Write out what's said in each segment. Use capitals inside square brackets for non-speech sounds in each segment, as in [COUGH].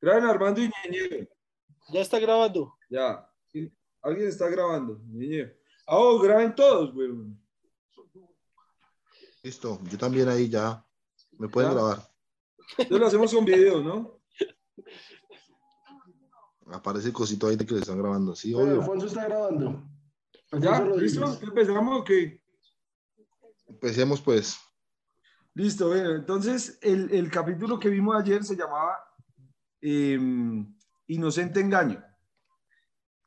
Graben Armando y Ñeñe. Ya está grabando. Ya. Alguien está grabando. Ñeñe. Ah, oh, graben todos, güey. Listo, yo también ahí ya. Me pueden ¿Ya? grabar. Entonces lo hacemos con video, ¿no? Aparece el cosito ahí de que le están grabando. Sí, obvio. Alfonso está grabando. ¿Ya? ¿Listo? ¿Empezamos o qué? Empecemos pues. Listo, bueno, entonces el, el capítulo que vimos ayer se llamaba eh, Inocente Engaño.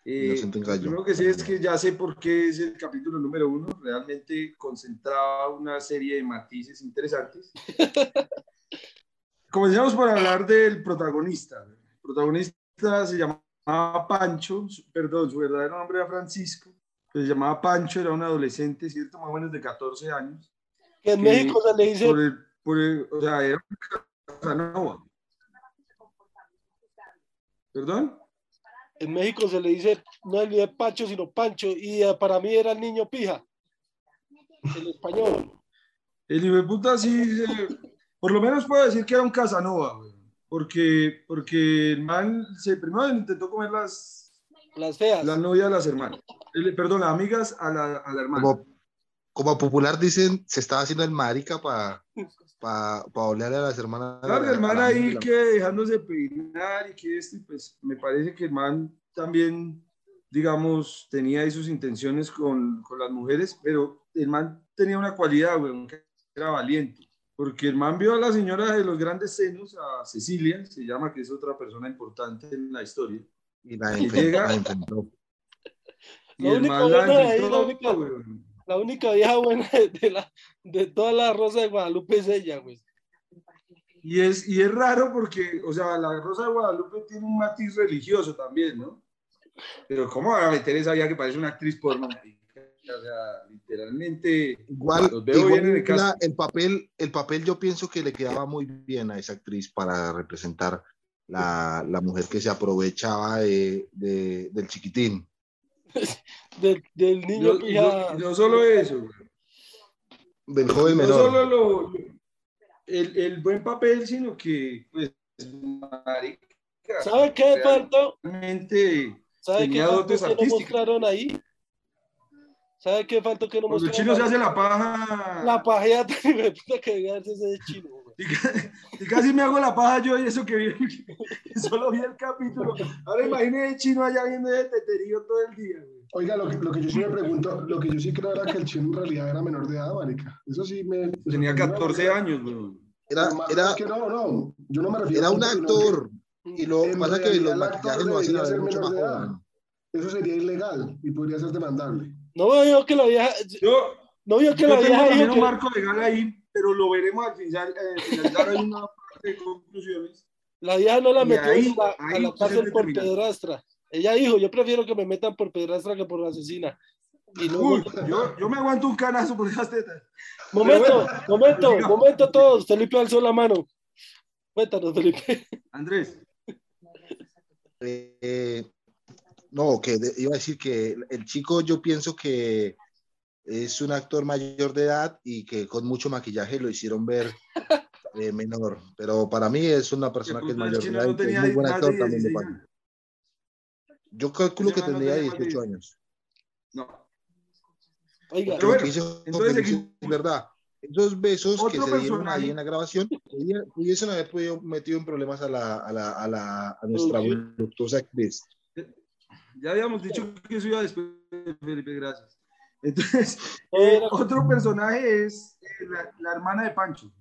Eh, Inocente Engaño. Lo primero que sí es que ya sé por qué es el capítulo número uno. Realmente concentraba una serie de matices interesantes. Comencemos por hablar del protagonista. El protagonista se llamaba Pancho, perdón, su verdadero nombre era Francisco. Se llamaba Pancho, era un adolescente, ¿cierto? Más o menos de 14 años. Que en que México se le dice Por el, por el- o sea, era un Casanova. ¿Perdón? en México se le dice no el de Pacho sino Pancho y eh, para mí era el niño pija en español El hijo de puta sí, se- por lo menos puedo decir que era un Casanova, güey. Porque, porque el man se, primero intentó comer las, las feas las novias a las hermanas. El- perdón, las amigas a la, a la hermana. Como, como popular dicen, se estaba haciendo el marica para pa, pa olerle a las hermanas. Claro, el man la ahí amiga. que dejándose peinar y que esto, y pues me parece que el man también, digamos, tenía ahí sus intenciones con, con las mujeres, pero el man tenía una cualidad, güey, que era valiente, porque el man vio a la señora de los grandes senos, a Cecilia, se llama, que es otra persona importante en la historia, Y la, y llega- la y el man la ahí, la única- güey. La única vieja buena de, la de toda la rosa de Guadalupe es ella güey Y es, y es raro porque, o sea, la Rosa de Guadalupe tiene un matiz religioso también, ¿no? Pero ¿cómo van a meter esa vieja que parece una actriz porno? O sea, literalmente, Igual, los veo igual bien en el la- caso. el papel, el papel yo pienso que le quedaba muy bien a esa actriz para representar la, la mujer que se aprovechaba de, de- del chiquitín. [LAUGHS] del, del niño No, pija no- no solo eso, güey. Del joven no solo lo, el, el buen papel, sino que, pues, marica, ¿sabe qué faltó? realmente ¿sabe qué tenía faltó dotes que no mostraron ahí? ¿sabe qué faltó que no Cuando el mostraron chino se hace la paja, la puta [LAUGHS] que debía hacerse ese chino. Y, ca- [LAUGHS] y casi me hago la paja yo y eso que vi, que [LAUGHS] solo vi el capítulo. Ahora imagínese el chino allá viendo ese teterío todo el día, güey. Oiga, lo que, lo que yo sí me pregunto, lo que yo sí creo era que el chino en realidad era menor de edad, marica. Eso sí me... Tenía 14 años, güey. Era, era, es que no, no, yo no me refiero era a un actor. Y lo En pasa que realidad, los el maquillajes lo hacen debería a ver ser mucho más de edad. joven. que Eso sería ilegal y podría ser demandable. no vio que la vieja Yo, no vio que yo la tengo vieja también dijo un que marco legal ahí, pero lo veremos al final. Eh, finalizar hay una parte de conclusiones. la vieja no la Y metió ahí- a, la- a la cárcel por pedrastra ella dijo yo prefiero que me metan por pedrastra que por asesina y luego Uy, yo, yo me aguanto un canazo por esas tetas. Momento, momento, Diga. momento todos. Felipe alzó la mano. Cuéntanos, Felipe. Andrés, Eh, no, que de- iba a decir que el chico yo pienso que es un actor mayor de edad y que con mucho maquillaje lo hicieron ver [LAUGHS] eh, menor. Pero para mí es una persona que es mayor de edad no y que es muy buen de actor también. me 16 parece. años. Yo calculo que tendría tenía más de 18 años. No. Oiga, Pero Lo bueno, que hizo entonces es verdad. Esos besos que se dieron personaje. ahí en la grabación pudiesen haber podido metido en problemas a, la, a, la, a, la, a nuestra voluptuosa actriz. Ya habíamos dicho que eso iba después, Felipe, gracias. Entonces, [LAUGHS] eh, otro personaje es eh, la, la hermana de Pancho.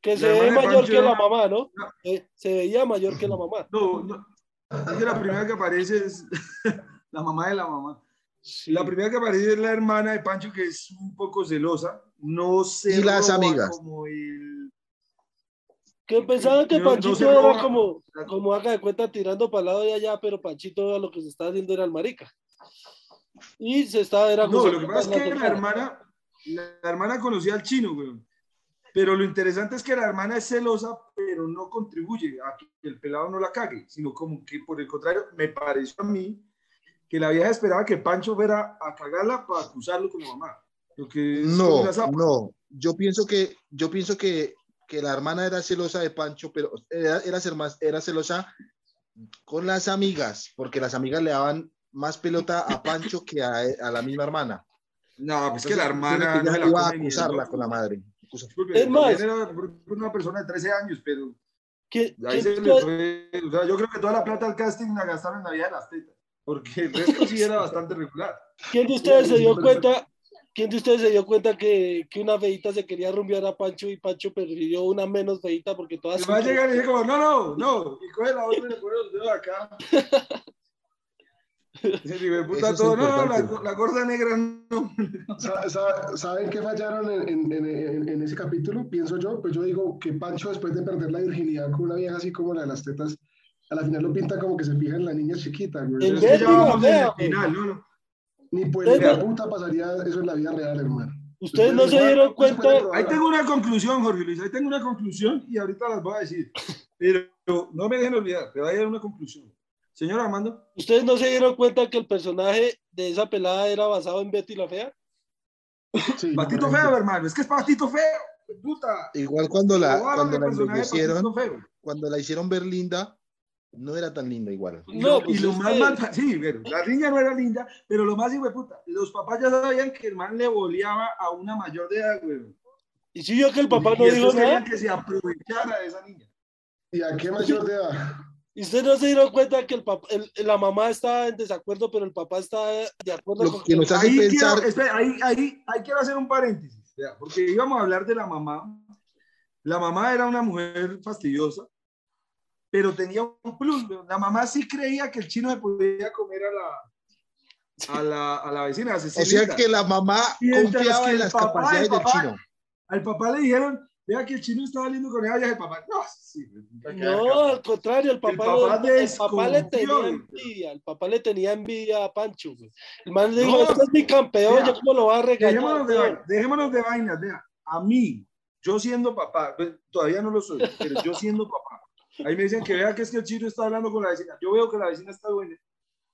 que se ve mayor Pancho que la mamá, ¿no? No. Eh, se veía mayor que la mamá. [LAUGHS] No, no. Es que la primera que aparece es [LAUGHS] la mamá de la mamá. Sí. La primera que aparece es la hermana de Pancho, que es un poco celosa. No se Y las amigas. como el... Que pensaban que No- no Panchito se era como, como haga de cuenta tirando para el lado de allá, pero Panchito lo que se estaba haciendo era el marica. Y se estaba era No, lo que pasa es que la hermana, la, la hermana conocía al chino, güey. Pero lo interesante es que la hermana es celosa, pero no contribuye a que el pelado no la cague, sino como que por el contrario, me pareció a mí que la vieja esperaba que Pancho fuera a cagarla para acusarlo como mamá. Lo que No, no. Yo pienso que, yo pienso que, que la hermana era celosa de Pancho, pero era, era, era celosa con las amigas, porque las amigas le daban más pelota a Pancho que a, a la misma hermana. No, pues es que la Entonces, hermana que no ya la iba a acusarla con la madre. Disculpe, Es más- era una persona de 13 años, pero ¿Quién, ahí quién se le fue, o sea, yo creo que toda la plata del casting la gastaron en la vida de las tetas, porque el resto sí era bastante regular. quién de ustedes se dio [LAUGHS] cuenta? ¿Quién de ustedes se dio cuenta que, que una feita se quería rumbear a Pancho y Pancho prefirió una menos feita porque todas Y va a llegar y dice como, no, no, no, y coge la otra y le pone los dedos acá. [LAUGHS] Dice, "Hijo de puta, todo, no, no, la, la gorda negra no. Sa- sa- ¿Saben qué fallaron en, en- en- en- ese capítulo? Pienso yo, pues yo digo que Pancho después de perder la virginidad con una vieja así como la de las tetas, a la final lo pinta como que se fija en la niña chiquita, güey. En Es que ya el final, no, no. Ni pues la puta pasaría eso en la vida real, hermano. Ustedes no se dieron cuenta, Ahí tengo una conclusión, Jorge Luis, ahí tengo una conclusión y ahorita las voy a decir. Pero no me dejen olvidar, te voy a dar una conclusión. Señor Armando, ustedes no se dieron cuenta que el personaje de esa pelada era basado en Betty la fea. Sí, [LAUGHS] patito correcto. feo, hermano, es que es patito feo, puta. Igual cuando la, cuando la Feo. cuando la hicieron ver linda, no era tan linda igual. Y No, lo, pues y lo es más mal, [LAUGHS] sí, pero la niña no era linda, pero lo más hijo de puta, los papás ya sabían que el man le boleaba a una mayor de edad, güey. Y si yo que el papá no dijo nada, que se aprovechara de esa niña. ¿Y a qué mayor de edad? Y ustedes no se dieron cuenta que el papá, el- la mamá estaba en desacuerdo, pero el papá está de acuerdo Lo con que nos hace Ahí pensar, quiero, espera, ahí, ahí, ahí quiero hacer un paréntesis, porque íbamos a hablar de la mamá. La mamá era una mujer fastidiosa, pero tenía un plus. La mamá sí creía que el chino se podía comer a la, a la, a la vecina, a o sea que la mamá confiaba en las papá, capacidades el del chino. Al papá le dijeron, vea que el chino estaba saliendo con ella, y el papá, no, sí, No, acá". al contrario, el papá, papá le, el papá le tenía envidia, el papá le tenía envidia a Pancho. güey. El man le dijo, No, este es mi campeón, vea, yo cómo lo va a regañar. Dejémonos de, güey?". vai- dejémonos de vainas, vea. A mí, yo siendo papá, todavía no lo soy, pero yo siendo papá, ahí me dicen que vea que es que el chino está hablando con la vecina. Yo veo que la vecina está buena.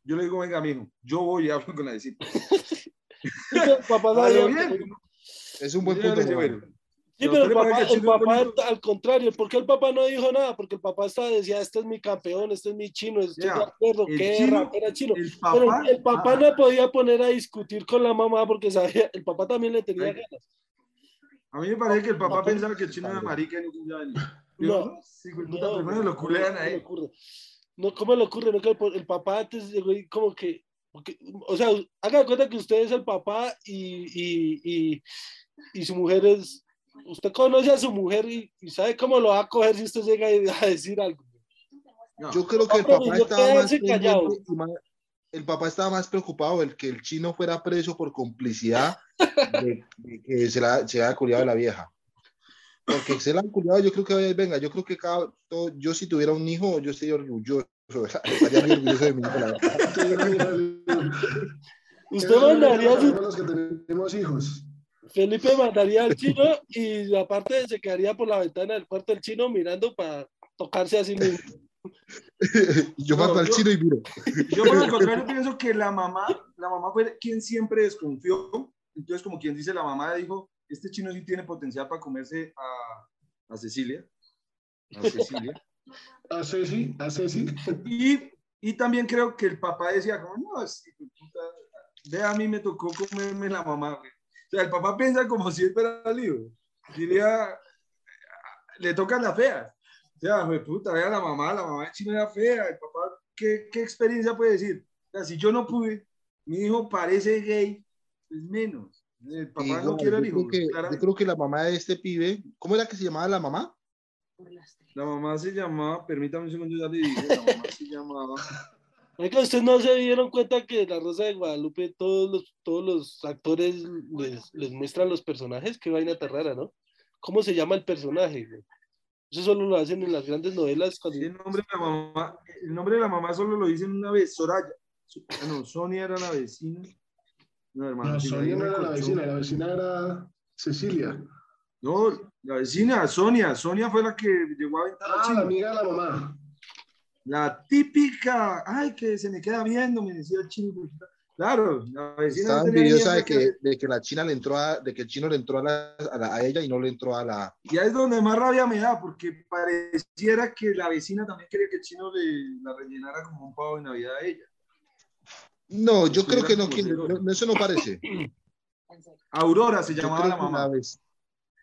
Yo le digo, venga, mijo, yo voy y hablo con la vecina. El [LAUGHS] papá [LAUGHS] bien. Es un buen punto. bueno, Sí, ¿A pero el papá, que el papá al contrario, ¿por qué el papá no dijo nada? Porque el papá estaba, decía, este es mi campeón, este es mi chino, estoy Ya, de acuerdo, el qué chino- el Pero papá, el papá ah, no podía poner a discutir con la mamá porque sabía, el papá también le tenía ganas. a mí me parece que el papá Papá. pensaba que el chino era marica y no venir. No. Sí, puta, primero lo culean ¿cómo a le él. ocurre? No, ¿Cómo le ocurre? No, que el, el papá antes llegó y como que, porque- o sea, haga cuenta que usted es el papá y, y, y, y su mujer es, usted conoce a su mujer y, y sabe cómo lo va a coger si usted llega a decir algo. No. Yo creo que el Papá estaba más el papá estaba más preocupado el que el chino fuera preso por complicidad de, de que se la se haya culiado a la vieja. Porque se la han culiado, yo creo que venga, yo creo que cada, todo- yo si tuviera un hijo, yo estaría orgulloso, [LAUGHS] estaría muy orgulloso de mi hijo, la verdad. [LAUGHS] Usted mandaría a su, los que tenemos hijos. Felipe mandaría al chino y aparte se quedaría por la ventana del cuarto del chino mirando para tocarse a sí mismo. [LAUGHS] Yo No, mato al yo- chino y miro. Yo por el contrario pienso que la mamá, la mamá fue quien siempre desconfió. Entonces, como quien dice, la mamá dijo, este chino sí tiene potencial para comerse a, a Cecilia. A Cecilia. [LAUGHS] A Ceci, a Ceci. Y, y también creo que el papá decía, como, no, sí, puta, ve, a mí me tocó comerme la mamá. güey". O sea, el papá piensa como si él fuera lío. Diría, le tocan las feas. O sea, güey, puta, vea la mamá, la mamá del chino era fea. El papá, ¿qué, qué experiencia puede decir? O sea, si yo no pude, mi hijo parece gay, es menos. El papá no quiere el yo, hijo. creo que, yo creo que la mamá de este pibe, ¿cómo era que se llamaba la mamá? La mamá se llamaba, permítame un segundo, ya le digo, la mamá se llamaba. Oiga, ¿ustedes no se dieron cuenta que en La Rosa de Guadalupe todos los, todos los actores les, les muestran los personajes? Qué vaina tan rara, ¿no? ¿Cómo se llama el personaje? güey? Eso solo lo hacen en las grandes novelas. Cuando... El nombre de la mamá, el nombre de la mamá solo lo dicen una vez, Soraya. So- No, Sonia era la vecina. No, hermano. No, Sonia no era la vecina, la vecina era Cecilia. No, la vecina, Sonia. Sonia fue la que llegó a aventar Ah, la amiga de la mamá. La típica, ay, que se me queda viendo, me decía el chino. Claro, la vecina Estaba envidiosa de que de que la china le entró a, de que el chino le entró a, la- a la- a ella y no le entró a la. Y ahí es donde más rabia me da, porque pareciera que la vecina también quería que el chino le la rellenara como un pavo de Navidad a ella. No, yo creo que no, que eso no parece. [COUGHS] Aurora se llamaba la mamá. vez-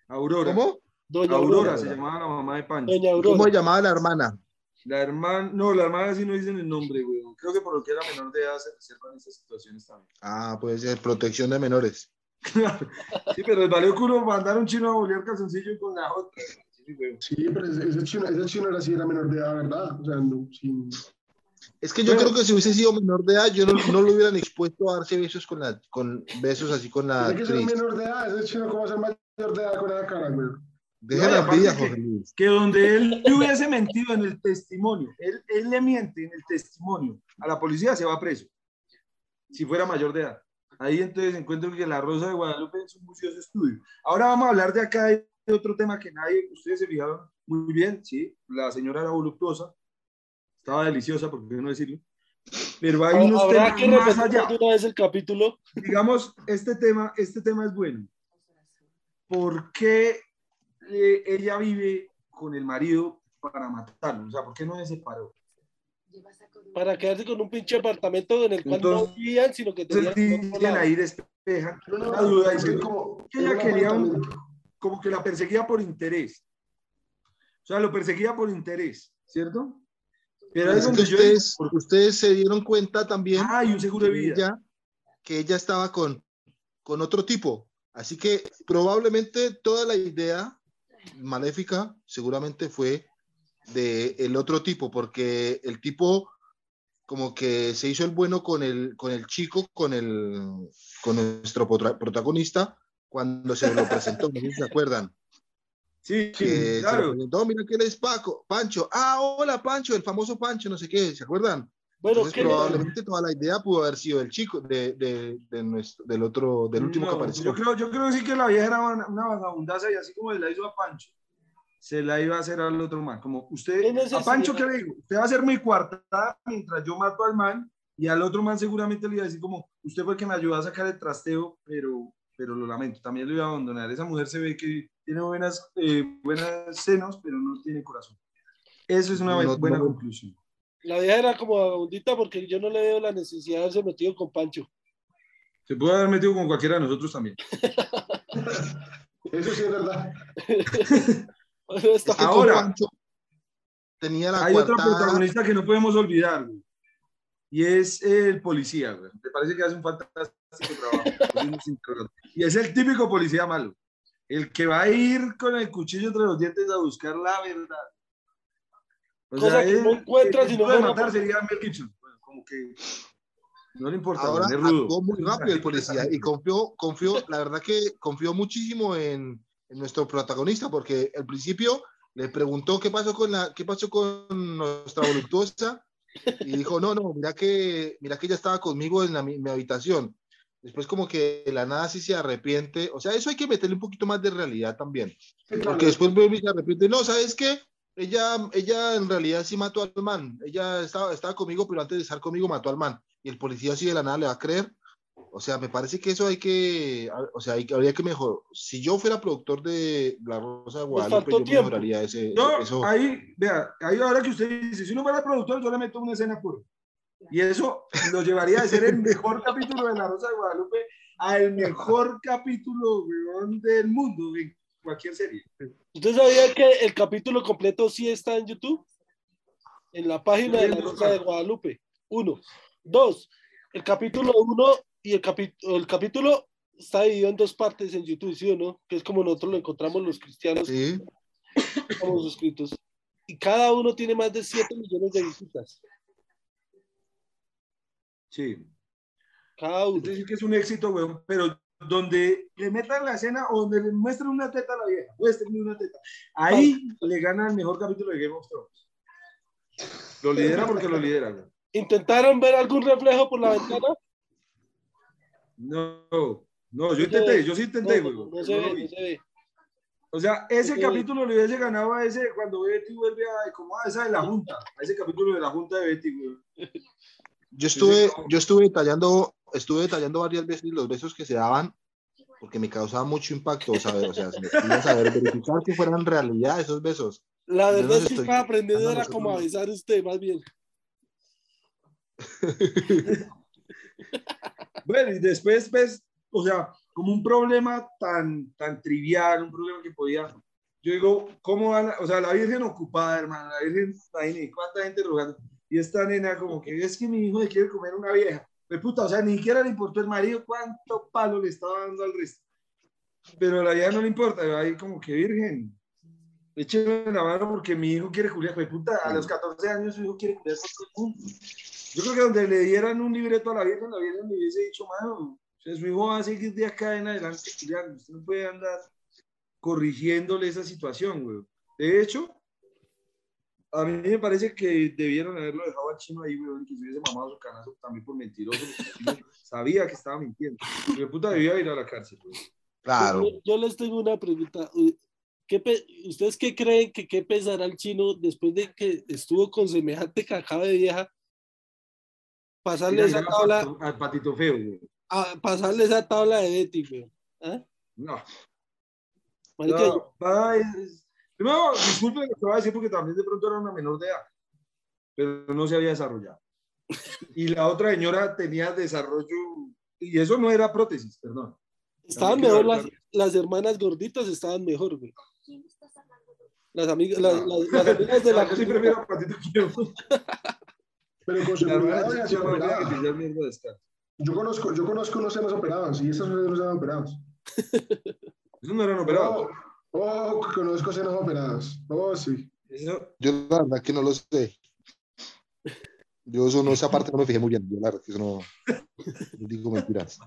Aurora. ¿Cómo? Doña Aurora Aurora. se llamaba la mamá de Pancho. Doña ¿Cómo Aurora. se llamaba la hermana? La hermana, no, la hermana sí no dicen el nombre, güey. Creo que por lo que era menor de edad se reservan esas situaciones también. Ah, puede ser protección de menores. [LAUGHS] Sí, pero les valió culo mandar un chino a bolear calzoncillo con la otra. Sí, güey. Sí, pero ese, ese chino, ese chino era así, era menor de edad, ¿verdad? O sea, no, sin... Es que yo Bueno. creo que si hubiese sido menor de edad, yo no, no lo hubieran expuesto a darse besos con la, con besos así con la Tiene que ser menor de edad, ese chino, ¿cómo va a ser mayor de edad con esa cara, güey? Deja No, y la aparte envidia, que- Jorge Luis. que donde él [LAUGHS] le hubiese mentido en el testimonio, él, él le miente en el testimonio a la policía, se va preso, si fuera mayor de edad. Ahí entonces encuentro que la Rosa de Guadalupe es un museo de estudio. Ahora vamos a hablar de acá de otro tema que nadie, ustedes se fijaron muy bien, sí, la señora era voluptuosa, estaba deliciosa, por qué no decirlo, pero hay unos Habrá que temas más repetir allá. de una vez el capítulo. Digamos, este tema, este tema es bueno. ¿Por qué eh, ella vive con el marido para matarlo? O sea, ¿por qué no se separó? Para quedarse con un pinche apartamento en el cual Entonces- no vivían, sino que tenían. Entonces ahí despejan No, no, una duda porque dicen como, que ella quería un- como que la perseguía por interés. O sea, lo perseguía por interés, ¿cierto? Pero ahí es Es que donde yo ustedes, digo, ustedes se dieron cuenta también ah, y un seguro de que vida. ella, que ella estaba con, con otro tipo. Así que probablemente toda la idea maléfica seguramente fue de el otro tipo, porque el tipo como que se hizo el bueno con el, con el chico, con el con nuestro protagonista, cuando se lo presentó, no se acuerdan. Sí, Que se lo claro. presentó, mira que él es Paco, Pancho. Ah, hola Pancho, el famoso Pancho, no sé qué, ¿se acuerdan? Bueno, Entonces, ¿qué le- probablemente toda la idea pudo haber sido del chico, de, de, de nuestro, del otro, del último que No, apareció. Yo creo, yo creo sí que la vieja era una, una vagabundaza y así como se la hizo a Pancho, se la iba a hacer al otro man. Como ¿Qué usted, a Pancho, ¿qué le digo? Usted va a ser mi cuartada mientras yo mato al man y al otro man seguramente le iba a decir como, usted fue el que me ayudó a sacar el trasteo, pero, pero lo lamento, también lo iba a abandonar. Esa mujer se ve que tiene buenas, eh, buenas senos, pero no tiene corazón. Eso es una No, buena no. conclusión. La vieja era como vagabundita porque yo no le veo la necesidad de haberse metido con Pancho. Se puede haber metido con cualquiera de nosotros también. Eso sí es verdad. [LAUGHS] Ahora- Pancho tenía la Hay otro coartada, protagonista que no podemos olvidar, güey, y es el policía, güey. Me parece que hace un fantástico trabajo. [LAUGHS] y es el típico policía malo, el que va a ir con el cuchillo entre los dientes a buscar la verdad. O Cosa que no encuentra el si tipo no de fuera matar sería Mel Gibson. Bueno, como que no le importa, ahora güey, es rudo. actuó muy rápido el policía y confió, confió, la verdad que confió muchísimo en, en nuestro protagonista, porque al principio le preguntó qué pasó con la, qué pasó con nuestra voluptuosa y dijo, no, no, mira que, mira que ella estaba conmigo en la, mi, mi habitación. Después como que de la nada sí se arrepiente, o sea, eso hay que meterle un poquito más de realidad también. Porque después vuelve y se arrepiente. No, ¿sabes qué? Ella, ella en realidad sí mató al man. Ella estaba, estaba conmigo, pero antes de estar conmigo mató al man. Y el policía así de la nada le va a creer. O sea, me parece que eso hay que, o sea, hay, habría que mejorar. Si yo fuera productor de La Rosa de Guadalupe, yo tiempo. mejoraría ese, Yo, eso. ahí, vea, ahí ahora que usted dice, si uno fuera productor, yo le meto una escena por. Y eso lo llevaría a ser el mejor capítulo de La Rosa de Guadalupe al mejor capítulo del mundo, en cualquier serie. ¿Usted sabía que el capítulo completo sí está en YouTube? En la página de la Rosa de Guadalupe. Uno. Dos. El capítulo uno y el, capi- el capítulo está dividido en dos partes en YouTube, ¿sí o no? Que es como nosotros lo encontramos los cristianos Sí. [COUGHS] estamos suscritos. Y cada uno tiene más de 7 millones de visitas. Sí. Cada uno. Es decir, que es un éxito, weón, pero donde le metan la escena o donde le muestren una teta a la vieja, muestren una teta, ahí le gana el mejor capítulo de Game of Thrones. Lo lidera porque lo lidera. ¿Intentaron ver algún reflejo por la ventana? No, no, yo intenté, yo sí intenté, No, weón. no, no se pero no ve, vi. no se ve. O sea, ese capítulo le hubiese ganado a ese cuando Betty vuelve a, como a esa de la Junta, a ese capítulo de la Junta de Betty, güey. Yo estuve, yo estuve detallando estuve detallando varias veces los besos que se daban porque me causaba mucho impacto saber, o sea, [LAUGHS] saber verificar que fueran realidad esos besos. La verdad es que estaba aprendiendo era como a besar usted, más bien. [LAUGHS] bueno, y después, ves, o sea, como un problema tan, tan trivial, un problema que podía, yo digo, ¿cómo van? o sea, la Virgen ocupada, hermano, la Virgen, ahí, ¿cuánta gente rogando? Y esta nena como que es que mi hijo le quiere comer una vieja. De puta, o sea, ni siquiera le importó el marido cuánto palo le estaba dando al resto. Pero la vieja no le importa, ahí como que virgen, écheme la mano porque mi hijo quiere culiar. De puta, a los 14 años su hijo quiere culiar por todo. Yo creo que donde le dieran un libreto a la Virgen, la Virgen le hubiese dicho, mano, o su hijo va a seguir de acá en adelante culiando. Usted no puede andar corrigiéndole esa situación, güey. De hecho, a mí me parece que debieron haberlo dejado al chino ahí, weón, que se hubiese mamado su canazo también por mentiroso. sabía que estaba mintiendo. Mi puta debía ir a la cárcel, weón. Claro. Yo, les tengo una pregunta. ¿Qué ¿Ustedes qué creen que qué pensará el chino después de que estuvo con semejante cacao de vieja? Pasarle esa tabla. Al patito feo. A pasarle esa tabla de Betty, güey. ¿Eh? No. no, Primero, disculpe lo que te voy a decir porque también de pronto era una menor de edad, pero no se había desarrollado. Y la otra señora tenía desarrollo, y eso no era prótesis, perdón. Estaban mejor las, las, hermanas gorditas, estaban mejor, güey. Las amigas, las, las, amigas de la. Yo sí prefiero Patito [LAUGHS] Pero con seguridad Yo conozco, yo conozco unos senos operados y esos no eran operados. Esos no eran operados. Oh, conozco senos operados. Oh, sí. Yo la verdad que no lo sé. Yo eso no, esa parte no me fijé muy bien. Yo la verdad que eso no, no digo mentiras.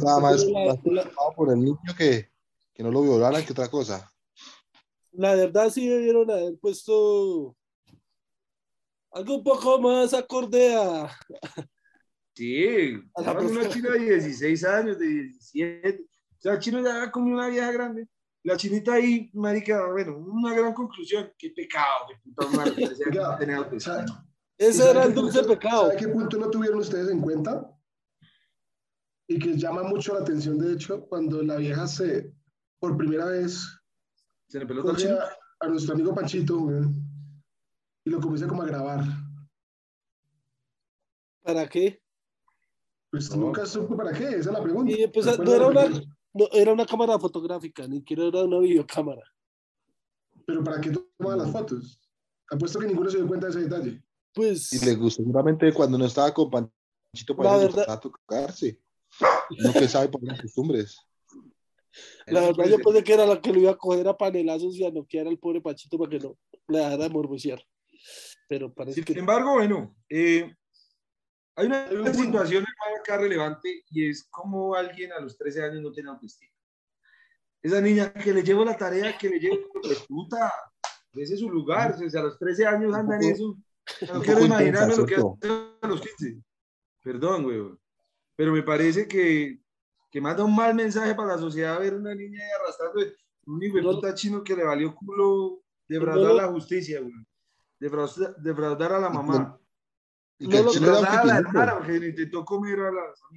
Nada más, más por el niño que, que no lo violaran que otra cosa. La verdad sí debieron haber puesto algo un poco más acorde a... Sí, a la una china de 16 años, de 17. O sea, chino ya como una vieja grande la chinita ahí, marica, bueno, una gran conclusión, qué pecado, qué puta madre, [LAUGHS] Ese era el dulce pecado. ¿Sabe qué punto no tuvieron ustedes en cuenta? Y que llama mucho la atención, de hecho, cuando la vieja se, por primera vez, se le peló a, a nuestro amigo Panchito, y lo comienza como a grabar. ¿Para qué? Pues nunca supo para qué, esa es la pregunta. Y pues, no era una, no, era una cámara fotográfica, ni siquiera era una videocámara. ¿Pero para qué tomaba las fotos? Apuesto que ninguno se dio cuenta de ese detalle. Pues... Y le gustó seguramente cuando no estaba con Panchito para verdad... tocarse. No que sabe por las costumbres. [LAUGHS] La verdad, yo pensé que era la que lo iba a coger a panelazos y a noquear al pobre Panchito para que no le dejara morbocear. Pero parece Sin que... embargo, bueno, eh, hay una, situación acá relevante y es como alguien a los 13 años no tiene autoestima. Esa niña que le llevo la tarea, que le llevo, pues puta, ese es su lugar, o sea, a los 13 años anda en eso. No quiero imaginarme lo que hace a los 15. Perdón, güey. Pero me parece que, que manda un mal mensaje para la sociedad ver una niña ahí arrastrando un hijo de puta chino que le valió culo defraudar la justicia, güey. Defraudar, defraudar a la mamá. No lo, comer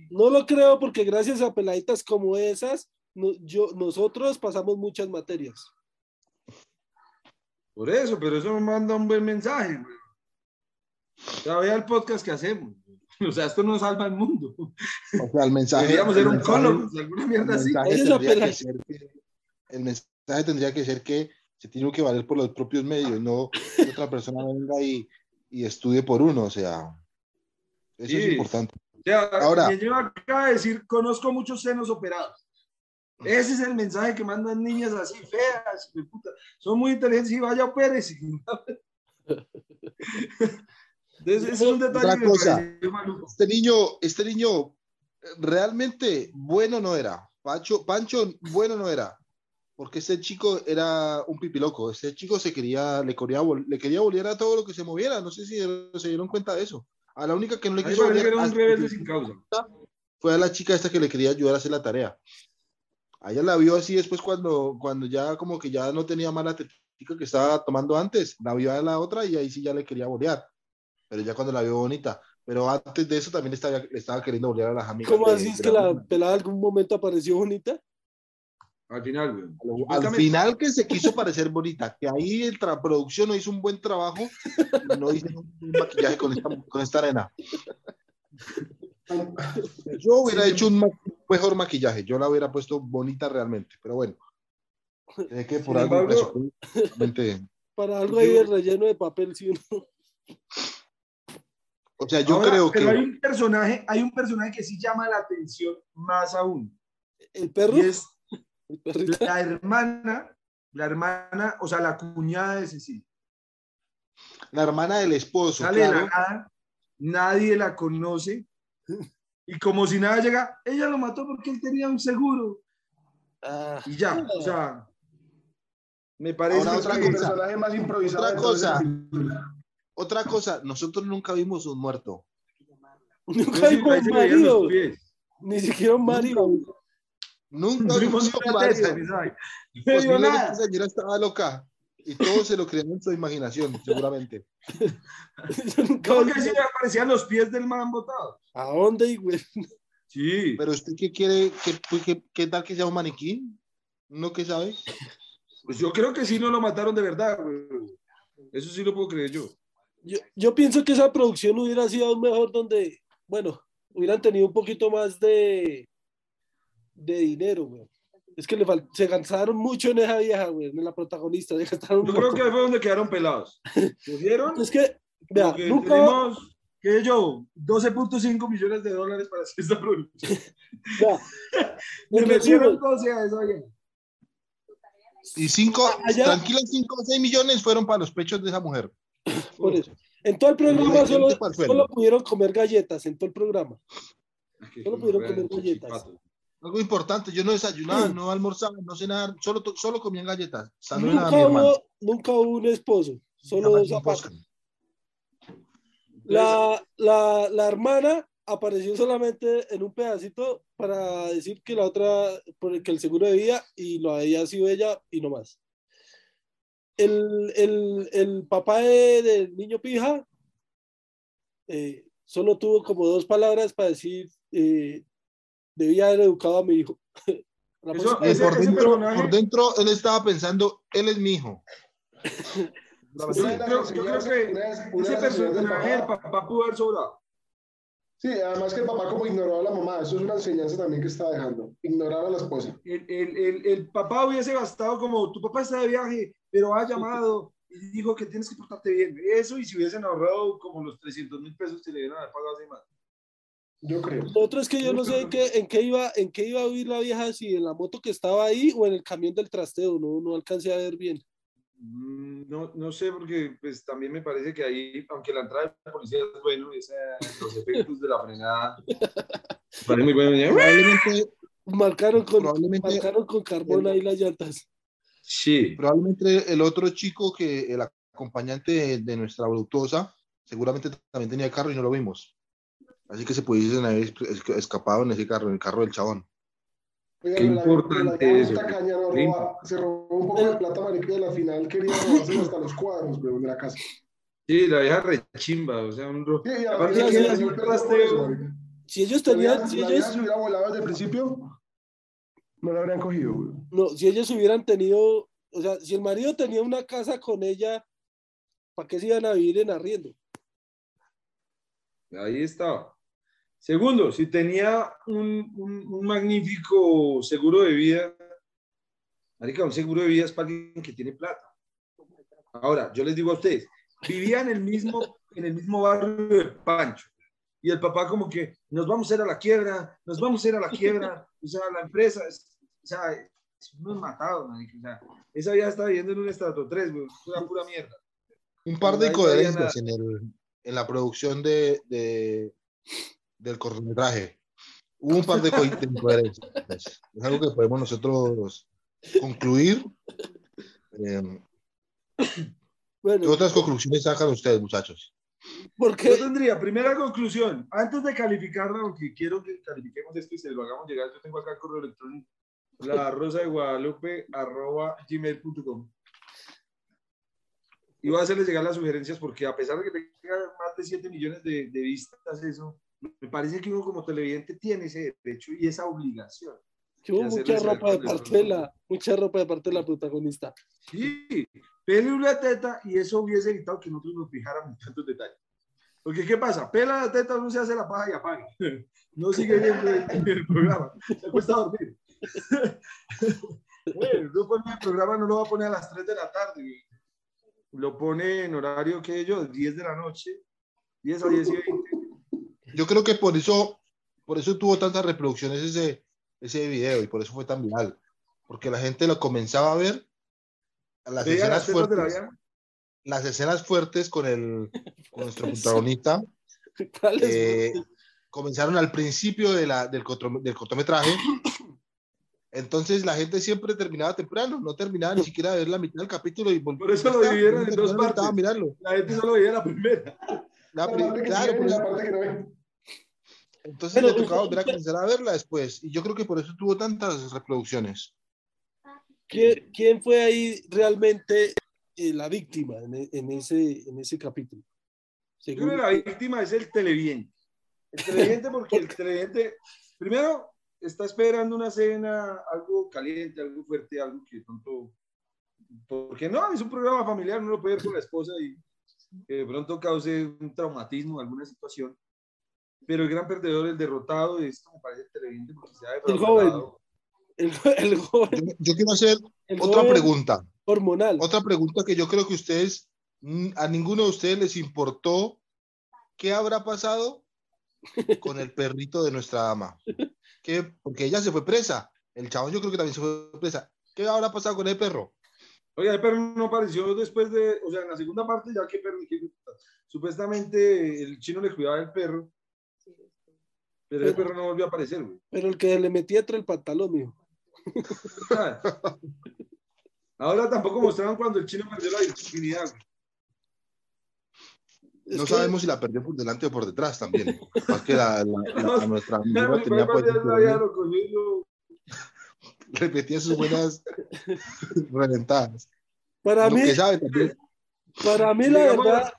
no lo creo porque gracias a peladitas como esas, no, yo, nosotros pasamos muchas materias. Por eso, pero eso manda un buen mensaje. Güey. Ya vea el podcast que hacemos. [LAUGHS] O sea, esto no salva el mundo. O sea, el mensaje. Deberíamos ser un colo, alguna mierda el así. Mensaje que el mensaje tendría que ser que se tiene que valer por los propios medios, no que otra persona venga y, y estudie por uno, o sea, eso sí. es importante. Ahora, yo acaba de decir, conozco muchos senos operados. Ese es el mensaje que mandan niñas así feas, puta. son muy inteligentes y vaya Pérez. [LAUGHS] Ese es un detalle cosa, este niño, este niño realmente bueno no era. Pancho, Pancho bueno no era porque ese chico era un pipiloco, ese chico se quería, le quería, le quería volver a todo lo que se moviera, no sé si se dieron cuenta de eso. A la única que no le quiso volver, era un rebelde sin causa. Fue a la chica esta que le quería ayudar a hacer la tarea. A ella la vio así después cuando, cuando ya como que ya no tenía mala tetica que estaba tomando antes, la vio a la otra y ahí sí ya le quería bolear. Pero ya cuando la vio bonita, Pero antes de eso también estaba, le estaba queriendo volver a las amigas. ¿Cómo de- así es que la pelada algún momento apareció bonita? Al final, güey. Al final que se quiso parecer bonita, que ahí el producción no hizo un buen trabajo, y no hizo un maquillaje con esta, con esta arena. Yo hubiera Sí. hecho un ma- mejor maquillaje, yo la hubiera puesto bonita realmente, pero bueno. Es que por algo embargo- presupuestamente- Para algo ahí de relleno de papel, sí. ¿no? O sea, yo Ahora, creo pero hay que un personaje, hay un personaje que sí llama la atención más aún. El perro, Y es el perrito. La hermana, la hermana, o sea, la cuñada de Cecilia. la hermana del esposo, Sale de la nada, nadie la conoce. Y como si nada llega, ella lo mató porque él tenía un seguro. Ah, Y ya, o sea, me parece que otra el cosa. personaje más improvisado. Otra cosa. Otra cosa, nosotros nunca vimos un muerto. nunca vimos un marido, ni siquiera un marido. Nunca. [LAUGHS] No vio Posiblemente esa señora estaba loca y todo se lo creían en su imaginación, seguramente. [LAUGHS] Yo nunca No, vi- porque sí le aparecían los pies del man botado. ¿A dónde, güey? Sí. Pero usted qué quiere, qué, qué, qué tal que sea un maniquí? ¿No que sabe? Pues yo creo que sí no lo mataron de verdad, güey. Eso sí lo puedo creer yo. Yo, yo pienso que esa producción hubiera sido aún mejor donde, bueno, hubieran tenido un poquito más de, de dinero, güey. Es que le fal- se cansaron mucho en esa vieja, güey, en la protagonista. Se gastaron Yo creo que ahí fue donde quedaron pelados. Cogieron, Es que, vea, porque nunca, tenemos, ¿qué yo? 12.5 millones de dólares para hacer esta producción. vea, [LAUGHS] Le en metieron resumen, 12 a esa vieja. Y cinco, Allá- tranquilos, cinco o seis millones fueron para los pechos de esa mujer. por eso. En todo el programa solo, pudieron comer galletas, en todo el programa. Que Solo pudieron comer galletas. chichipato. Algo importante, yo no desayunaba, no almorzaba, no cenaba, solo, solo comían galletas. Saluden a mi Nunca hubo, nunca hubo un esposo, solo dos zapatos. La, la, la hermana apareció solamente en un pedacito para decir que la otra, por que el seguro de vida y lo había sido ella y no más. El, el, el papá de- del niño pija eh, solo tuvo como dos palabras para decir eh, debía haber educado a mi hijo. [LAUGHS] Eso- ese- por, dentro, personaje- por dentro él estaba pensando, él es mi hijo. [LAUGHS] Yo creo, yo creo que ese personaje del papá- papá pudo haber sobrado. Sí, además que el papá como ignoró a la mamá, eso es una enseñanza también que está dejando, ignorar a la esposa. El, el, el, el papá hubiese gastado como, tu papá está de viaje, pero ha llamado y dijo que tienes que portarte bien. Eso y si hubiesen ahorrado como los 300 mil pesos que le dieron haber pagado hace más. Yo creo. Lo otro es que yo no sé en qué, en qué iba, en qué iba a vivir la vieja, si en la moto que estaba ahí o en el camión del trasteo, no, no alcancé a ver bien. Mm, No, no sé, porque pues también me parece que ahí, aunque la entrada de la policía es bueno, esa- los efectos de la frenada, [LAUGHS] parece muy bueno. Probablemente, Marcaron con, Probablemente- marcaron con carbón ahí las llantas. Sí, probablemente el otro chico que el acompañante de, de nuestra voluptuosa, seguramente también tenía carro y no lo vimos. Así que se pudiesen haber es- es- escapado en ese carro, en el carro del chabón. Oiga, Qué la- importante la eso, no roba- se robó un poco de plata, marica, y a la final quería robarse hasta los cuadros, weón, de la casa. sí, la vieja rechimba, o sea, un ro- Sí, Aparte que. Si ellos tenían, si ellos, se hubiera volado desde el principio, no la habrían cogido, weón. no, si ellos hubieran tenido, o sea, si el marido tenía una casa con ella, ¿para qué se iban a vivir en arriendo? Ahí estaba. Segundo, si tenía un, un- un magnífico seguro de vida, marica, un seguro de vida es para alguien que tiene plata. Ahora, yo les digo a ustedes, vivía en el mismo, en el mismo barrio de Pancho. Y el papá como que, nos vamos a ir a la quiebra, nos vamos a ir a la quiebra. O sea, la empresa, es- o sea, es unos matados, marica. O sea, esa vida está viviendo en un estrato 3, güey, pura, pura mierda. Un par de incoherencias en, el, en la producción de, de- del cortometraje. Hubo un par de, co- de incoherencias. Es algo que podemos nosotros concluir. Eh, Bueno, ¿Qué otras conclusiones sacan ustedes, muchachos? porque Yo tendría, primera conclusión, antes de calificarla, aunque quiero que califiquemos esto y se lo hagamos llegar, yo tengo acá el correo electrónico, la [LAUGHS] rosa de guadalupe arroba gmail.com. y voy a hacerles llegar las sugerencias porque a pesar de que tenga más de 7 millones de, de vistas, eso, me parece que uno como televidente tiene ese derecho y esa obligación. De mucha ropa de parte de la, mucha ropa de parte de la protagonista. Sí, pele la teta y eso hubiese evitado que nosotros nos fijáramos en tantos detalles. Porque, ¿qué pasa? Pela la teta, uno se hace la paja y apaga. [LAUGHS] No sigue viendo el, el programa. Se acuesta a dormir. [LAUGHS] Bueno, no pone el programa, no lo va a poner a las 3 de la tarde. Lo pone en horario que yo, 10 de la noche, 10 a 10 y 20. Yo creo que por eso, por eso tuvo tantas reproducciones ese, ese video y por eso fue tan viral. Porque la gente lo comenzaba a ver. Las escenas las la fuertes, vieja. las escenas fuertes con, el, con nuestro [LAUGHS] protagonista [LAUGHS] eh, comenzaron al principio de la, del, cortome- del cortometraje. Entonces la gente siempre terminaba temprano, no terminaba ni siquiera de ver la mitad del capítulo y volvía- Por eso lo dividieron en dos partes. mirarlo. La gente solo veía la primera. La La pri- parte que claro, sí eso- la parte que no ven. Entonces Pero le tocaba volver a comenzar a verla después. Y yo creo que por eso tuvo tantas reproducciones. ¿Quién, quién fue ahí realmente eh, la víctima en, e- en ese, en ese capítulo? Yo Según- creo que la víctima es el televidente. El televidente porque el [LAUGHS] televidente, primero, está esperando una cena, algo caliente, algo fuerte, algo que pronto, porque no, es un programa familiar, uno lo puede ver con la esposa y que de pronto cause un traumatismo, alguna situación. Pero el gran perdedor, el derrotado, es como parece el televidente porque se ha El joven. el, el Yo, joven, yo quiero hacer el otra pregunta. hormonal. Otra pregunta que yo creo que ustedes, a ninguno de ustedes les importó qué habrá pasado con el perrito de nuestra dama. ¿Qué? Porque ella se fue presa. El chabón yo creo que también se fue presa. ¿Qué habrá pasado con el perro? Oiga, el perro no apareció después de, o sea, en la segunda parte, ya que perro, que- supuestamente el chino le cuidaba el perro, pero el perro no volvió a aparecer, güey. Pero el que le metía entre el pantalón, mijo. Ah. [LAUGHS] Ahora tampoco mostraron cuando el chino perdió la virginidad. güey. Es No que- sabemos si la perdió por delante o por detrás también. Más que la, a [LAUGHS] nuestra amiga tenía repetía sus buenas [LAUGHS] reventadas. Para Lo mí, que sabe también. para mí la verdad,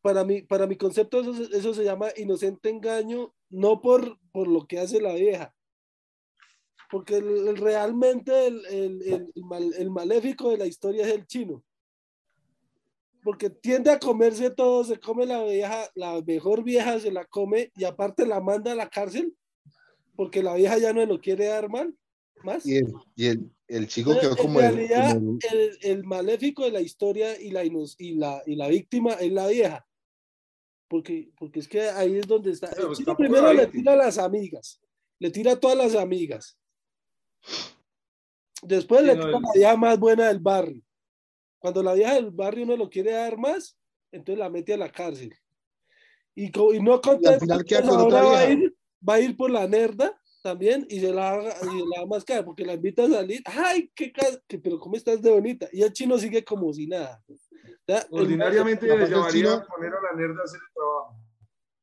para mí, para mi concepto eso se llama inocente engaño, no por, por lo que hace la vieja. Porque el- el- realmente el, el- mal- el maléfico de la historia es el chino. Porque tiende a comerse todo, se come la vieja, la mejor vieja se la come y aparte la manda a la cárcel porque la vieja ya no lo quiere dar mal, más. Y el, y el, el chico quedó en como el, realidad, como el- maléfico de la historia y la, y la, y la víctima es la vieja. Porque, porque es que ahí es donde está. Chino por primero la le tira a las amigas, le tira a todas las amigas. Después Sí, le no, tira a el- la vieja más buena del barrio. Cuando la vieja del barrio no lo quiere dar más, entonces la mete a la cárcel. Y, y no contento, final queda con otra ahora va a, ir, va a ir por la nerda también y se la y se la más cara porque la invita a salir. ¡Ay, qué, que- pero cómo estás de bonita! Y el chino sigue como si nada. Sea, el- Ordinariamente le el llamaría chino- a poner a la nerda a hacer el trabajo.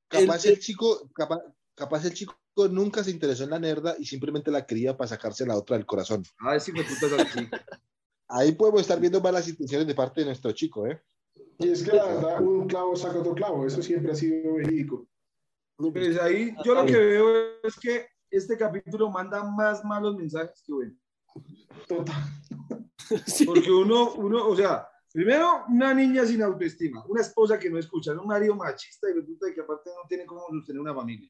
capaz el- el chico, capaz, capaz el chico nunca se interesó en la nerda y simplemente la quería para sacarse la otra del corazón. Ay, sí, me. Ahí podemos estar viendo malas intenciones de parte de nuestro chico, ¿eh? Y es que la verdad, un clavo saca otro clavo. Eso siempre ha sido verídico. Pues ahí yo lo que veo es que este capítulo manda más malos mensajes que buenos. Total. Sí. Porque uno, uno, o sea, primero, una niña sin autoestima, una esposa que no escucha, un marido machista y de puta que aparte no tiene cómo sostener una familia.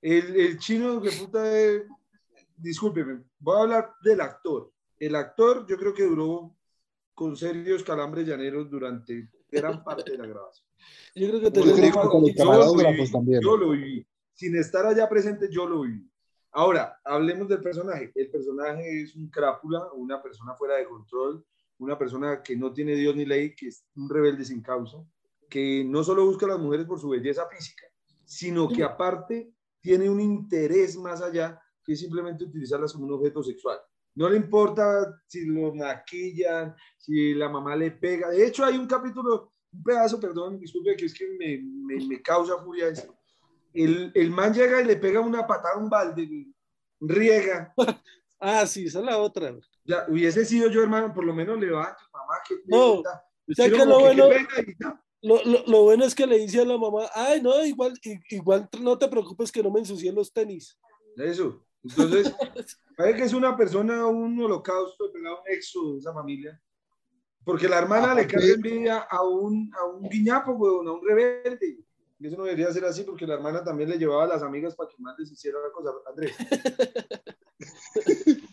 El, el chino que puta de, discúlpeme, voy a hablar del actor. El actor yo creo que duró con serios calambres llaneros durante gran parte de la grabación. Yo creo que Yo con Yo lo viví, también. Yo lo viví. Sin estar allá presente, yo lo viví. Ahora, hablemos del personaje. El personaje es un crápula, una persona fuera de control, una persona que no tiene Dios ni ley, que es un rebelde sin causa, que no solo busca a las mujeres por su belleza física, sino que aparte tiene un interés más allá que simplemente utilizarlas como un objeto sexual. No le importa si lo maquillan, si la mamá le pega. De hecho, hay un capítulo, un pedazo, perdón, disculpe, que es que me, me, me causa furia eso. El, el man llega y le pega una patada a un balde, riega. [LAUGHS] Ah, sí, esa es la otra. Ya, hubiese sido yo, hermano, por lo menos levanto, mamá, que No. Que lo bueno, ya. lo, lo- lo bueno es que le dice a la mamá, ay, no, igual, igual no te preocupes que no me ensucien los tenis. Eso. Entonces, [LAUGHS] parece que es una persona, un holocausto, ¿verdad? un exo de esa familia. Porque la hermana le Aparte- carga envidia a un, a un guiñapo, weón, a un rebelde. Eso no debería ser así porque la hermana también le llevaba a las amigas para que más les hiciera la cosa. Andrés. [LAUGHS]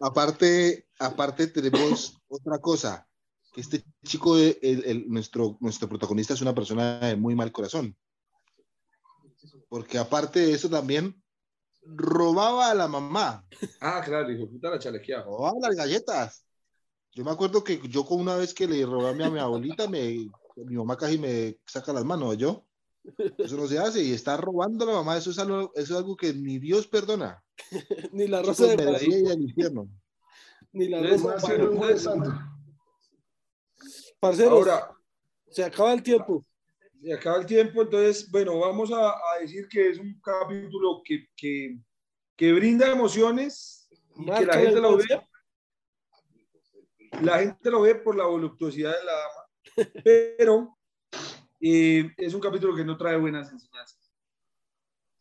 Aparte, aparte tenemos otra cosa, que este chico, el- el- nuestro, nuestro protagonista es una persona de muy mal corazón. Porque aparte de eso también robaba a la mamá, Ah, claro, hijo, puta la chalequeaba. robaba las galletas. Yo me acuerdo que yo con una vez que le robé a mi, a mi abuelita, me, mi mamá casi me saca las manos, yo. Eso no se hace y está robando a la mamá, eso es algo, eso es algo que ni Dios perdona. [LAUGHS] Ni la rosa de al infierno. [LAUGHS] ni la rosa de santo. Parceros, Ahora, se acaba el tiempo. se acaba el tiempo, entonces, bueno, vamos a, a decir que es un capítulo que, que, que brinda emociones y que Marca la gente lo ve la gente lo ve por la voluptuosidad de la dama, pero eh, es un capítulo que no trae buenas enseñanzas.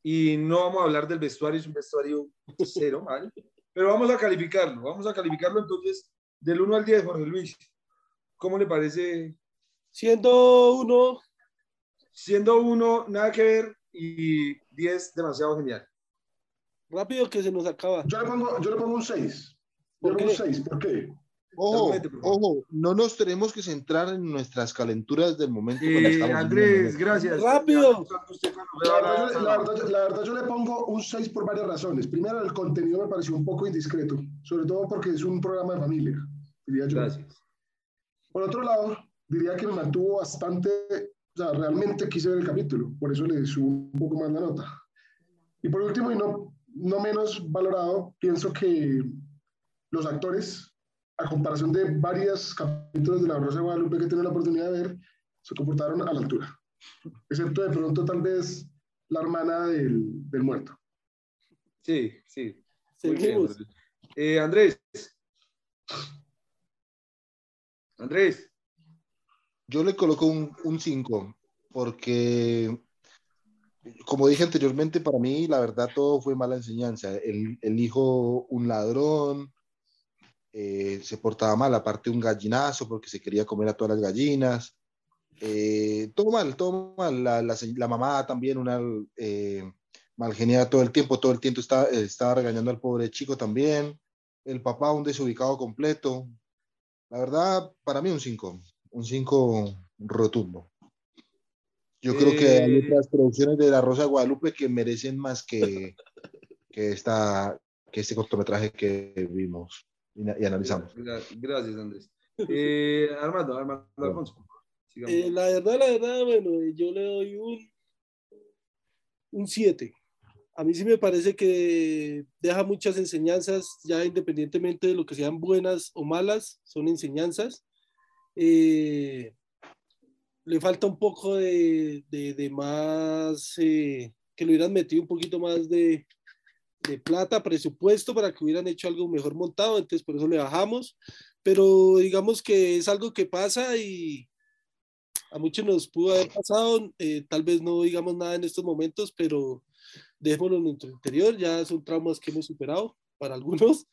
Y no vamos a hablar del vestuario, es un vestuario cero, ¿vale? Pero vamos a calificarlo, vamos a calificarlo entonces del 1 al 10, Jorge Luis. ¿Cómo le parece? Siendo uno, Siendo uno, nada que ver, y 10, demasiado genial. rápido que se nos acaba. Yo le pongo, yo le pongo un 6. Yo ¿Por le pongo un qué? 6. ¿Por qué? Ojo, ojo, no nos tenemos que centrar en nuestras calenturas del momento. Eh, estamos Andrés, gracias. Rápido. La verdad, la verdad- la verdad yo le pongo un 6 por varias razones. Primero, el contenido me pareció un poco indiscreto, sobre todo porque es un programa de familia, diría yo. Gracias. Por otro lado, diría que me mantuvo bastante, o sea, realmente quise ver el capítulo, por eso le subo un poco más la nota. Y por último, y no, no menos valorado, pienso que los actores, a comparación de varios capítulos de La Rosa de Guadalupe que tuve la oportunidad de ver, se comportaron a la altura. Excepto de pronto tal vez la hermana del, del muerto. Sí, sí. Muy bien. Eh, Andrés. Andrés. Yo le coloco un 5 porque, como dije anteriormente, para mí la verdad todo fue mala enseñanza. El, el hijo, un ladrón, eh, se portaba mal, aparte un gallinazo porque se quería comer a todas las gallinas. Eh, todo mal, todo mal. La, la, mamá también, una eh, malgeniada todo el tiempo, todo el tiempo estaba, estaba regañando al pobre chico también. El papá, un desubicado completo. La verdad, para mí un 5, un 5 rotundo. Yo creo que hay Eh. otras producciones de La Rosa de Guadalupe que merecen más que, que, esta, que este cortometraje que vimos y, y analizamos. Gra- Gracias, Andrés. [LAUGHS] Eh, Armando, Armando Alfonso. Eh, la verdad, la verdad, bueno, yo le doy un un 7. A mí sí me parece que deja muchas enseñanzas, ya independientemente de lo que sean buenas o malas, son enseñanzas. Eh, le falta un poco de, de- de más, eh, que le hubieran metido un poquito más de, de plata, presupuesto para que hubieran hecho algo mejor montado, entonces por eso le bajamos, pero digamos que es algo que pasa y a muchos nos pudo haber pasado, eh, tal vez no digamos nada en estos momentos, pero dejémoslo en nuestro interior, ya son traumas que hemos superado para algunos,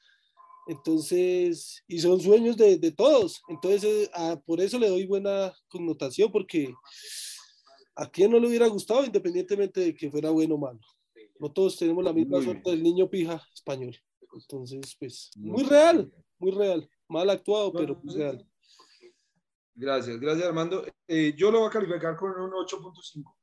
entonces, y son sueños de, de todos, entonces eh, ah, por eso le doy buena connotación, porque a quien no le hubiera gustado, independientemente de que fuera bueno o malo. No todos tenemos la misma Muy bien. suerte del niño pija español. Entonces, pues, muy Muy real, muy real. Mal actuado, pero Entonces, real. Gracias, gracias Armando. Eh, yo lo voy a calificar con un 8.5.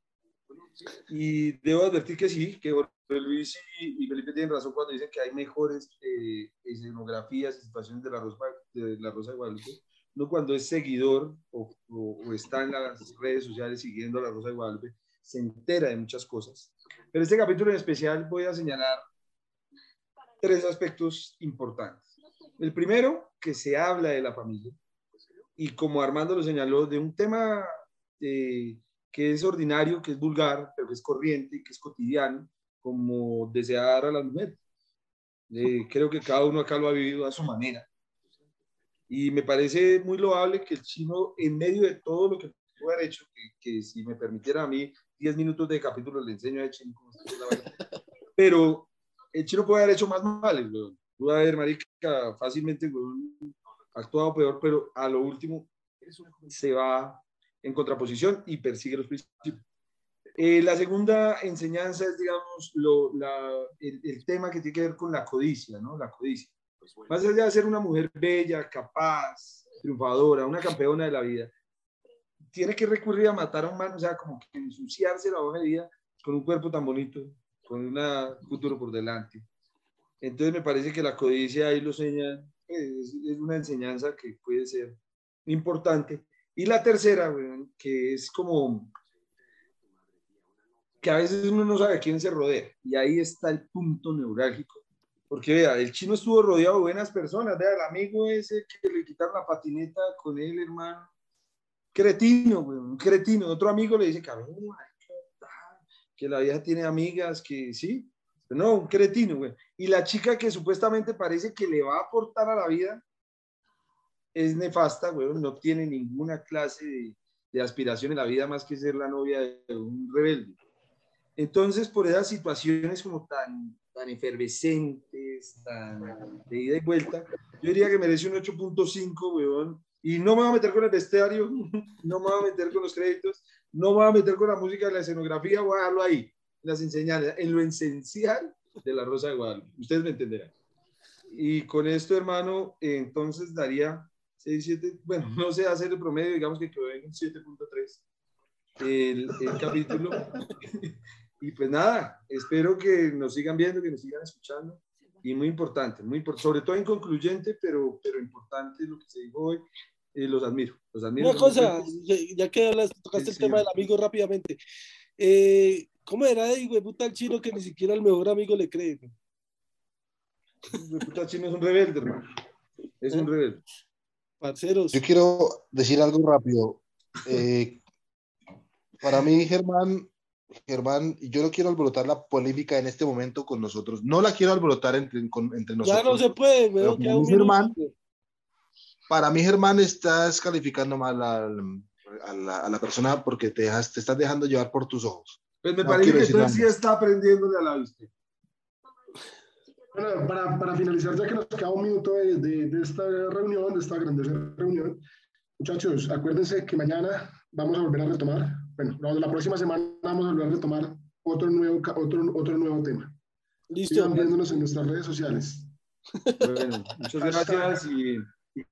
Y debo advertir que sí, que Luis y, y Felipe tienen razón cuando dicen que hay mejores eh, escenografías y situaciones de la, Rosa, de la Rosa de Guadalupe. No cuando es seguidor o, o- o está en las redes sociales siguiendo a la Rosa de Guadalupe, se entera de muchas cosas. Pero este capítulo en especial voy a señalar tres aspectos importantes. El primero, que se habla de la familia y como Armando lo señaló, de un tema eh, que es ordinario, que es vulgar, pero que es corriente, que es cotidiano, como desear a la mujer. Eh, creo que cada uno acá lo ha vivido a su manera. Y me parece muy loable que el chino, en medio de todo lo que pudo haber hecho, que, que si me permitiera a mí 10 minutos de capítulo le enseño a chino cómo se la vaina. Pero el chino puede haber hecho más males, weón. Pudo haber, marica, fácilmente, weón, actuado peor, pero a lo último se va en contraposición y persigue los principios. Eh, la segunda enseñanza es, digamos, lo, la, el, el, tema que tiene que ver con la codicia, ¿no? La codicia. Más allá de ser una mujer bella, capaz, triunfadora, una campeona de la vida, tiene que recurrir a matar a un man, o sea, como que ensuciarse la de vida con un cuerpo tan bonito, con un futuro por delante. Entonces me parece que la codicia ahí lo señala, es, es una enseñanza que puede ser importante. Y la tercera, que es como que a veces uno no sabe quién se rodea. Y ahí está el punto neurálgico. Porque vea, el chino estuvo rodeado de buenas personas. Vea, el amigo ese que le quitaron la patineta con él, hermano. Cretino, un cretino. Otro amigo le dice, cabrón, que la vieja tiene amigas, que sí. No, un cretino, güey. Y la chica que supuestamente parece que le va a aportar a la vida es nefasta, güey. No tiene ninguna clase de, de aspiración en la vida más que ser la novia de un rebelde. Entonces, por esas situaciones como tan, tan efervescentes, tan de ida y vuelta, yo diría que merece un 8.5, weón. Y no me voy a meter con el bestiario, [LAUGHS] no me voy a meter con los créditos, no me voy a meter con la música la escenografía, voy a dejarlo ahí, las enseñanzas, en lo esencial de la Rosa de Guadalupe. Ustedes me entenderán. Y con esto, hermano, entonces daría 6, 7, bueno, [LAUGHS] no sé hacer el promedio, digamos que quedó en un 7.3 el, el capítulo. [LAUGHS] Y pues nada, espero que nos sigan viendo, que nos sigan escuchando. Y muy importante, muy sobre todo inconcluyente, pero, pero importante lo que se dijo hoy. Eh, los admiro, los admiro. Una cosa, ya, que hablas, tocaste el tema del amigo rápidamente. Eh, ¿Cómo era, güey, puta el chino que ni siquiera el mejor amigo le cree? El puta chino es un rebelde, hermano. Es un rebelde. Parceros. Yo quiero decir algo rápido. Eh, para mí, Germán, Germán, yo no quiero alborotar la polémica en este momento con nosotros. No la quiero alborotar entre, con, entre nosotros. Ya no se puede, weón. Germán, para mí, Germán, estás calificando mal a, a, la, a la, persona porque te, dejas, te estás dejando llevar por tus ojos. Pues me no parece que usted sí está aprendiendo de la vista. Bueno, para, para, finalizar, ya que nos queda un minuto de, de, de esta reunión, de esta grandiosa reunión, muchachos, acuérdense que mañana vamos a volver a retomar bueno, la próxima semana vamos a volver a retomar otro nuevo, otro, otro nuevo tema. Listo. Sigan viéndonos en nuestras redes sociales. [LAUGHS] Bueno, muchas gracias y, y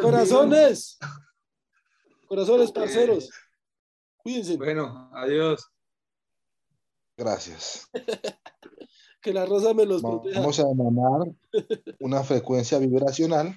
Corazones. Corazones, parceros. Cuídense. Bueno, adiós. Gracias. [LAUGHS] que la rosa me los proteja. Vamos a emanar una frecuencia vibracional